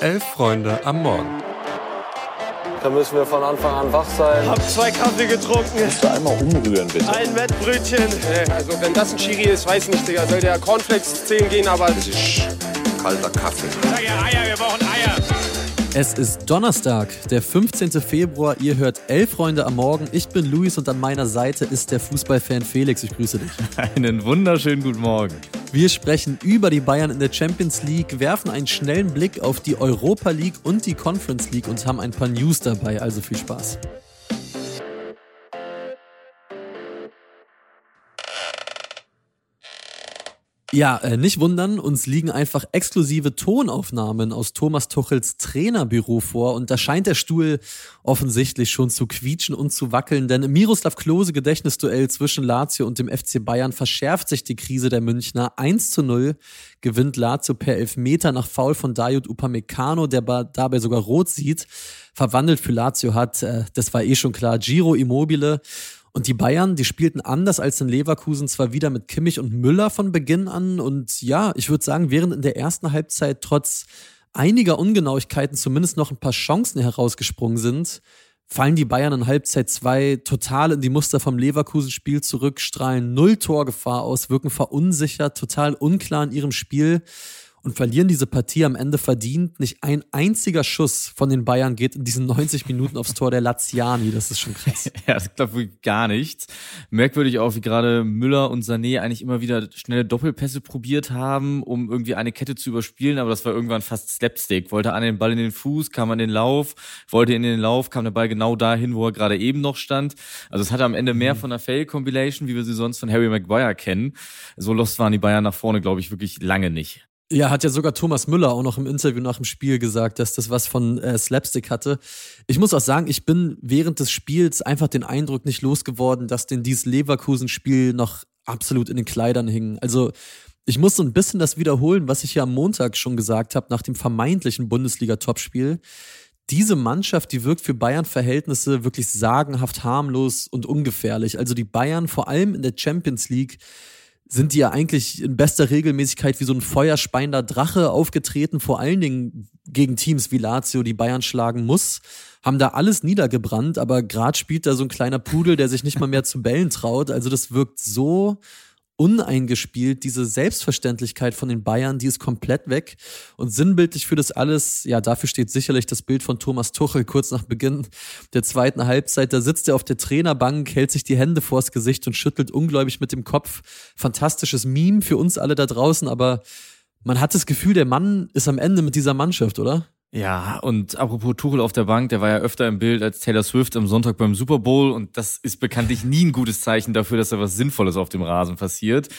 Elf Freunde am Morgen. Da müssen wir von Anfang an wach sein. Hab zwei Kaffee getrunken. Kannst du einmal umrühren, bitte? Ein Wettbrötchen. Also wenn das ein Chiri ist, weiß nicht, Digga. Soll der Cornflakes 10 gehen, aber... Das ist kalter Kaffee. Sag ja Eier, wir brauchen Eier. Es ist Donnerstag, der 15. Februar. Ihr hört Elf Freunde am Morgen. Ich bin Luis und an meiner Seite ist der Fußballfan Felix. Ich grüße dich. Einen wunderschönen guten Morgen. Wir sprechen über die Bayern in der Champions League, werfen einen schnellen Blick auf die Europa League und die Conference League und haben ein paar News dabei. Also viel Spaß. Ja, äh, nicht wundern, uns liegen einfach exklusive Tonaufnahmen aus Thomas Tuchels Trainerbüro vor und da scheint der Stuhl offensichtlich schon zu quietschen und zu wackeln, denn im Miroslav Klose Gedächtnisduell zwischen Lazio und dem FC Bayern verschärft sich die Krise der Münchner. 1 zu 0 gewinnt Lazio per Elfmeter nach Foul von Dayot Upamecano, der dabei sogar rot sieht. Verwandelt für Lazio hat, äh, das war eh schon klar, Giro Immobile und die Bayern, die spielten anders als in Leverkusen zwar wieder mit Kimmich und Müller von Beginn an. Und ja, ich würde sagen, während in der ersten Halbzeit trotz einiger Ungenauigkeiten zumindest noch ein paar Chancen herausgesprungen sind, fallen die Bayern in Halbzeit 2 total in die Muster vom Leverkusen-Spiel zurück, strahlen null Torgefahr aus, wirken verunsichert, total unklar in ihrem Spiel und verlieren diese Partie am Ende verdient. Nicht ein einziger Schuss von den Bayern geht in diesen 90 Minuten aufs Tor der Laziani. Das ist schon krass. ja, das klappt wirklich gar nichts. Merkwürdig auch, wie gerade Müller und Sané eigentlich immer wieder schnelle Doppelpässe probiert haben, um irgendwie eine Kette zu überspielen, aber das war irgendwann fast Slapstick. Wollte an den Ball in den Fuß, kam an den Lauf, wollte in den Lauf, kam der Ball genau dahin, wo er gerade eben noch stand. Also es hatte am Ende mehr mhm. von einer Fail-Compilation, wie wir sie sonst von Harry Maguire kennen. So lost waren die Bayern nach vorne, glaube ich, wirklich lange nicht. Ja, hat ja sogar Thomas Müller auch noch im Interview nach dem Spiel gesagt, dass das was von äh, Slapstick hatte. Ich muss auch sagen, ich bin während des Spiels einfach den Eindruck nicht losgeworden, dass denn dieses Leverkusen-Spiel noch absolut in den Kleidern hing. Also ich muss so ein bisschen das wiederholen, was ich ja am Montag schon gesagt habe, nach dem vermeintlichen Bundesliga-Topspiel. Diese Mannschaft, die wirkt für Bayern-Verhältnisse wirklich sagenhaft harmlos und ungefährlich. Also die Bayern, vor allem in der Champions League, sind die ja eigentlich in bester Regelmäßigkeit wie so ein feuerspeiender Drache aufgetreten, vor allen Dingen gegen Teams wie Lazio, die Bayern schlagen muss, haben da alles niedergebrannt, aber gerade spielt da so ein kleiner Pudel, der sich nicht mal mehr zu bellen traut. Also das wirkt so uneingespielt. Diese Selbstverständlichkeit von den Bayern, die ist komplett weg. Und sinnbildlich für das alles, ja, dafür steht sicherlich das Bild von Thomas Tuchel kurz nach Beginn der zweiten Halbzeit. Da sitzt er auf der Trainerbank, hält sich die Hände vors Gesicht und schüttelt ungläubig mit dem Kopf. Fantastisches Meme für uns alle da draußen, aber man hat das Gefühl, der Mann ist am Ende mit dieser Mannschaft, oder? Ja, und apropos Tuchel auf der Bank, der war ja öfter im Bild als Taylor Swift am Sonntag beim Super Bowl und das ist bekanntlich nie ein gutes Zeichen dafür, dass da was Sinnvolles auf dem Rasen passiert.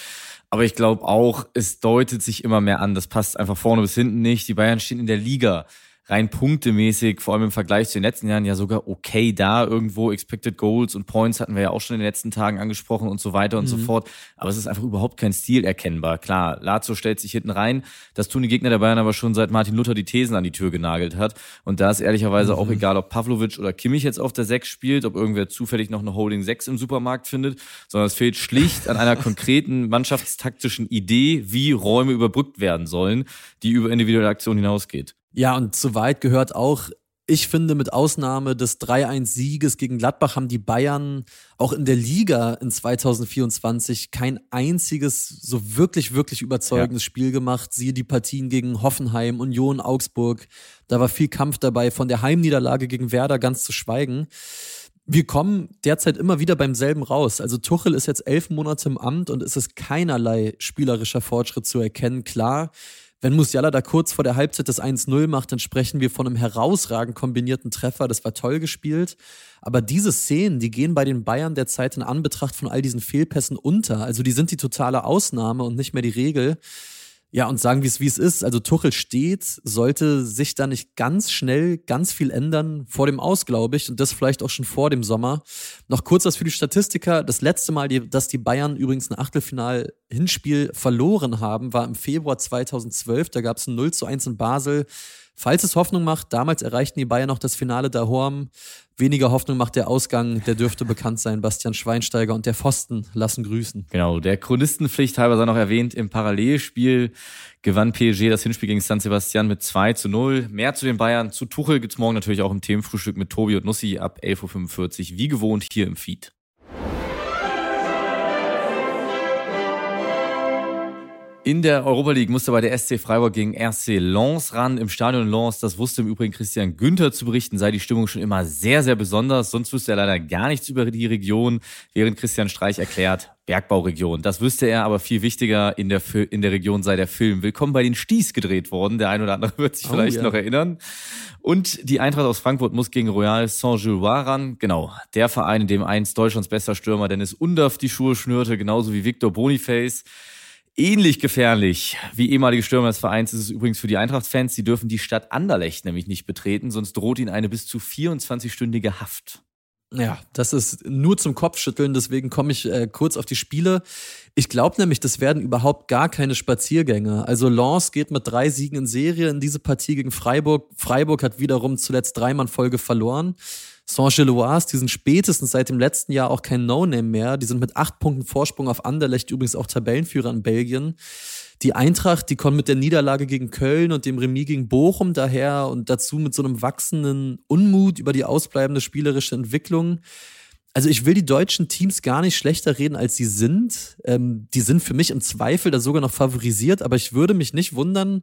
Aber ich glaube auch, es deutet sich immer mehr an, das passt einfach vorne bis hinten nicht. Die Bayern stehen in der Liga rein punktemäßig, vor allem im Vergleich zu den letzten Jahren, ja sogar okay da irgendwo. Expected Goals und Points hatten wir ja auch schon in den letzten Tagen angesprochen und so weiter und mhm. so fort. Aber es ist einfach überhaupt kein Stil erkennbar. Klar, Lazio stellt sich hinten rein. Das tun die Gegner der Bayern aber schon seit Martin Luther die Thesen an die Tür genagelt hat. Und da ist ehrlicherweise mhm. auch egal, ob Pavlovic oder Kimmich jetzt auf der 6 spielt, ob irgendwer zufällig noch eine Holding 6 im Supermarkt findet, sondern es fehlt schlicht an einer konkreten mannschaftstaktischen Idee, wie Räume überbrückt werden sollen, die über individuelle Aktion hinausgeht. Ja, und zu weit gehört auch, ich finde, mit Ausnahme des 3-1-Sieges gegen Gladbach haben die Bayern auch in der Liga in 2024 kein einziges so wirklich, wirklich überzeugendes ja. Spiel gemacht. Siehe die Partien gegen Hoffenheim, Union, Augsburg. Da war viel Kampf dabei, von der Heimniederlage gegen Werder ganz zu schweigen. Wir kommen derzeit immer wieder beim selben raus. Also Tuchel ist jetzt elf Monate im Amt und es ist keinerlei spielerischer Fortschritt zu erkennen. Klar, wenn Musiala da kurz vor der Halbzeit das 1-0 macht, dann sprechen wir von einem herausragend kombinierten Treffer. Das war toll gespielt. Aber diese Szenen, die gehen bei den Bayern derzeit in Anbetracht von all diesen Fehlpässen unter. Also die sind die totale Ausnahme und nicht mehr die Regel. Ja, und sagen, wie es wie es ist. Also Tuchel steht, sollte sich da nicht ganz schnell ganz viel ändern vor dem Aus, glaube ich, und das vielleicht auch schon vor dem Sommer. Noch kurz was für die Statistiker. Das letzte Mal, dass die Bayern übrigens ein Achtelfinal-Hinspiel verloren haben, war im Februar 2012. Da gab es ein 0 zu 1 in Basel. Falls es Hoffnung macht, damals erreichten die Bayern noch das Finale da Horm. Weniger Hoffnung macht der Ausgang, der dürfte bekannt sein. Bastian Schweinsteiger und der Pfosten lassen grüßen. Genau, der Chronistenpflicht halber sei noch erwähnt, im Parallelspiel gewann PSG das Hinspiel gegen San Sebastian mit 2 zu 0. Mehr zu den Bayern, zu Tuchel gibt's morgen natürlich auch im Themenfrühstück mit Tobi und Nussi ab 11.45 Uhr, wie gewohnt hier im Feed. In der Europa League musste bei der SC Freiburg gegen RC Lens ran. Im Stadion Lens, das wusste im Übrigen Christian Günther zu berichten, sei die Stimmung schon immer sehr, sehr besonders. Sonst wüsste er leider gar nichts über die Region, während Christian Streich erklärt, Bergbauregion. Das wüsste er, aber viel wichtiger in der, in der Region sei der Film Willkommen bei den Sties gedreht worden. Der ein oder andere wird sich oh, vielleicht noch erinnern. Und die Eintracht aus Frankfurt muss gegen Royal Saint-Gilloise ran. Genau, der Verein, in dem einst Deutschlands bester Stürmer Dennis Undaff die Schuhe schnürte, genauso wie Victor Boniface. Ähnlich gefährlich wie ehemalige Stürmer des Vereins ist es übrigens für die Eintracht-Fans. Sie dürfen die Stadt Anderlecht nämlich nicht betreten, sonst droht ihnen eine bis zu 24-stündige Haft. Ja, das ist nur zum Kopfschütteln, deswegen komme ich äh, kurz auf die Spiele. Ich glaube nämlich, das werden überhaupt gar keine Spaziergänge. Also Lens geht mit drei Siegen in Serie in diese Partie gegen Freiburg. Freiburg hat wiederum zuletzt dreimal Folge verloren. Saint-Gilloise, die sind spätestens seit dem letzten Jahr auch kein No-Name mehr. Die sind mit acht Punkten Vorsprung auf Anderlecht übrigens auch Tabellenführer in Belgien. Die Eintracht, die kommt mit der Niederlage gegen Köln und dem Remis gegen Bochum daher und dazu mit so einem wachsenden Unmut über die ausbleibende spielerische Entwicklung. Also ich will die deutschen Teams gar nicht schlechter reden, als sie sind. Ähm, die sind für mich im Zweifel da sogar noch favorisiert, aber ich würde mich nicht wundern,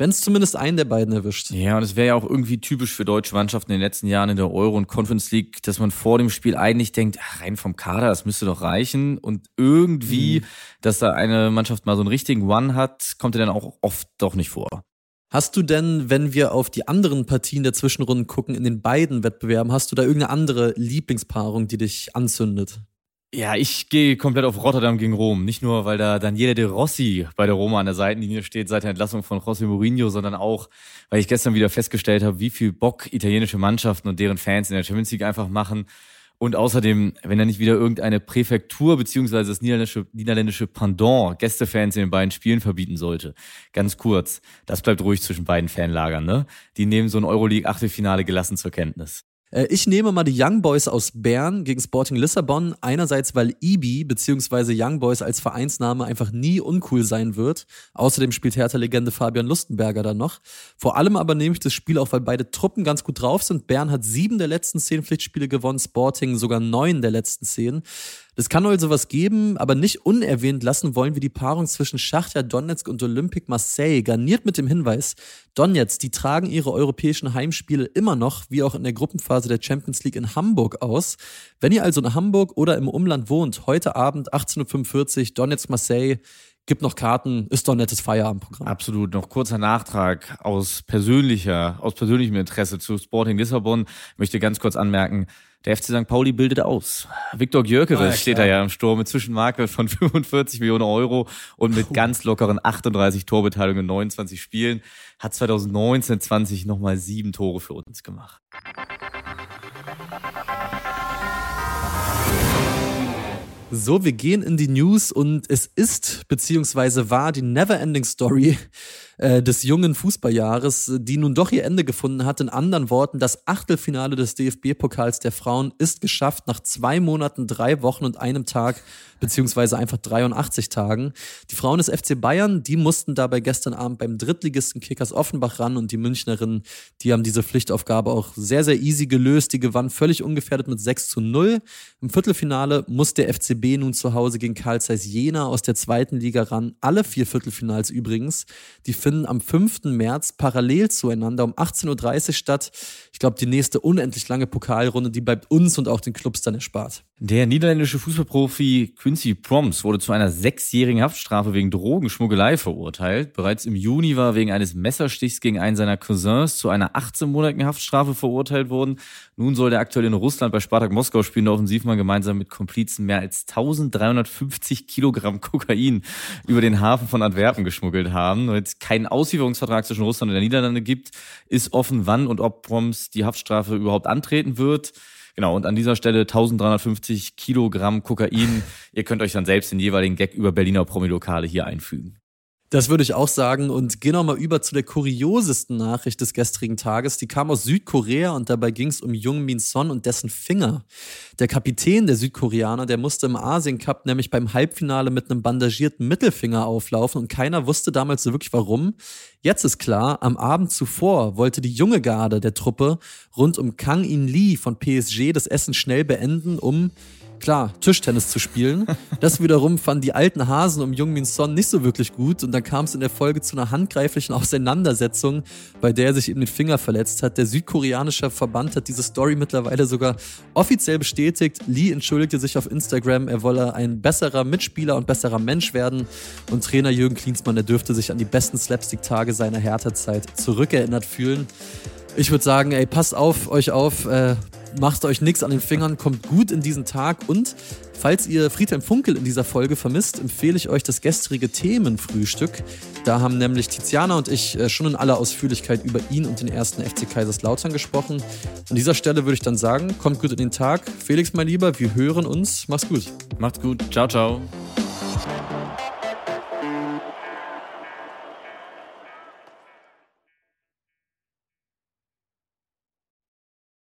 wenn es zumindest einen der beiden erwischt. Ja, und es wäre ja auch irgendwie typisch für deutsche Mannschaften in den letzten Jahren in der Euro- und Conference League, dass man vor dem Spiel eigentlich denkt, ach, rein vom Kader, das müsste doch reichen. Und irgendwie, mhm. dass da eine Mannschaft mal so einen richtigen One hat, kommt ja dann auch oft doch nicht vor. Hast du denn, wenn wir auf die anderen Partien der Zwischenrunden gucken, in den beiden Wettbewerben, hast du da irgendeine andere Lieblingspaarung, die dich anzündet? Ja, ich gehe komplett auf Rotterdam gegen Rom. Nicht nur, weil da Daniele De Rossi bei der Roma an der Seitenlinie steht seit der Entlassung von José Mourinho, sondern auch, weil ich gestern wieder festgestellt habe, wie viel Bock italienische Mannschaften und deren Fans in der Champions League einfach machen. Und außerdem, wenn da nicht wieder irgendeine Präfektur beziehungsweise das niederländische, niederländische Pendant Gästefans in den beiden Spielen verbieten sollte. Ganz kurz, das bleibt ruhig zwischen beiden Fanlagern, ne? Die nehmen so ein Euroleague-Achtelfinale gelassen zur Kenntnis. Äh, ich nehme mal die Young Boys aus Bern gegen Sporting Lissabon. Einerseits, weil EB bzw. Young Boys als Vereinsname einfach nie uncool sein wird. Außerdem spielt Hertha-Legende Fabian Lustenberger dann noch. Vor allem aber nehme ich das Spiel auch, weil beide Truppen ganz gut drauf sind. Bern hat sieben der letzten zehn Pflichtspiele gewonnen, Sporting sogar neun der letzten zehn. Es kann also was geben, aber nicht unerwähnt lassen wollen wir die Paarung zwischen Schachtja Donetsk und Olympique Marseille, garniert mit dem Hinweis, Donetsk, die tragen ihre europäischen Heimspiele immer noch, wie auch in der Gruppenphase der Champions League in Hamburg aus. Wenn ihr also in Hamburg oder im Umland wohnt, heute Abend 18.45 Uhr Donetsk Marseille, gibt noch Karten, ist doch ein nettes Feierabendprogramm. Absolut. Noch kurzer Nachtrag aus persönlicher, aus persönlichem Interesse zu Sporting Lissabon. Ich möchte ganz kurz anmerken, der FC St. Pauli bildet aus. Viktor Gyökeres ah, steht da ja im Sturm mit Zwischenmarke von 45 Millionen Euro und mit Puh. ganz lockeren 38 Torbeteiligungen in 29 Spielen. Hat 2019, 20 nochmal sieben Tore für uns gemacht. So, wir gehen in die News und es ist beziehungsweise war die Neverending Story äh, des jungen Fußballjahres, die nun doch ihr Ende gefunden hat. In anderen Worten, das Achtelfinale des DFB-Pokals der Frauen ist geschafft nach zwei Monaten, drei Wochen und einem Tag, beziehungsweise einfach 83 Tagen. Die Frauen des FC Bayern, die mussten dabei gestern Abend beim Drittligisten Kickers Offenbach ran und die Münchnerinnen, die haben diese Pflichtaufgabe auch sehr, sehr easy gelöst. Die gewannen völlig ungefährdet mit 6 zu 0. Im Viertelfinale muss der FCB nun zu Hause gegen Karl Zeiss Jena aus der zweiten Liga ran. Alle vier Viertelfinals übrigens. Die finden am 5. März parallel zueinander um 18.30 Uhr statt. Ich glaube, die nächste unendlich lange Pokalrunde, die bleibt uns und auch den Clubs dann erspart. Der niederländische Fußballprofi Quincy Proms wurde zu einer sechsjährigen Haftstrafe wegen Drogenschmuggelei verurteilt. Bereits im Juni war wegen eines Messerstichs gegen einen seiner Cousins zu einer 18-monatigen Haftstrafe verurteilt worden. Nun soll der aktuell in Russland bei Spartak Moskau spielende Offensivmann gemeinsam mit Komplizen mehr als 1350 Kilogramm Kokain über den Hafen von Antwerpen geschmuggelt haben. Weil es keinen Auslieferungsvertrag zwischen Russland und der Niederlande gibt, ist offen, wann und ob Proms die Haftstrafe überhaupt antreten wird. Genau, und an dieser Stelle 1350 Kilogramm Kokain. Ihr könnt euch dann selbst den jeweiligen Gag über Berliner Promilokale hier einfügen. Das würde ich auch sagen. Und gehen wir mal über zu der kuriosesten Nachricht des gestrigen Tages. Die kam aus Südkorea und dabei ging es um Jung Min Son und dessen Finger. Der Kapitän der Südkoreaner, der musste im Asien Cup nämlich beim Halbfinale mit einem bandagierten Mittelfinger auflaufen und keiner wusste damals so wirklich warum. Jetzt ist klar, am Abend zuvor wollte die junge Garde der Truppe rund um Kang In Lee von PSG das Essen schnell beenden, um klar, Tischtennis zu spielen. Das wiederum fanden die alten Hasen um Jung Min Son nicht so wirklich gut und dann kam es in der Folge zu einer handgreiflichen Auseinandersetzung, bei der er sich eben den Finger verletzt hat. Der südkoreanische Verband hat diese Story mittlerweile sogar offiziell bestätigt. Lee entschuldigte sich auf Instagram, er wolle ein besserer Mitspieler und besserer Mensch werden und Trainer Jürgen Klinsmann, der dürfte sich an die besten Slapstick-Tage seiner Hertha-Zeit zurückerinnert fühlen. Ich würde sagen, ey, passt auf euch auf, äh, macht euch nichts an den Fingern, kommt gut in diesen Tag und falls ihr Friedhelm Funkel in dieser Folge vermisst, empfehle ich euch das gestrige Themenfrühstück. Da haben nämlich Tiziana und ich äh, schon in aller Ausführlichkeit über ihn und den ersten FC Kaiserslautern gesprochen. An dieser Stelle würde ich dann sagen, kommt gut in den Tag. Felix, mein Lieber, wir hören uns. Mach's gut. Macht's gut. Ciao, ciao.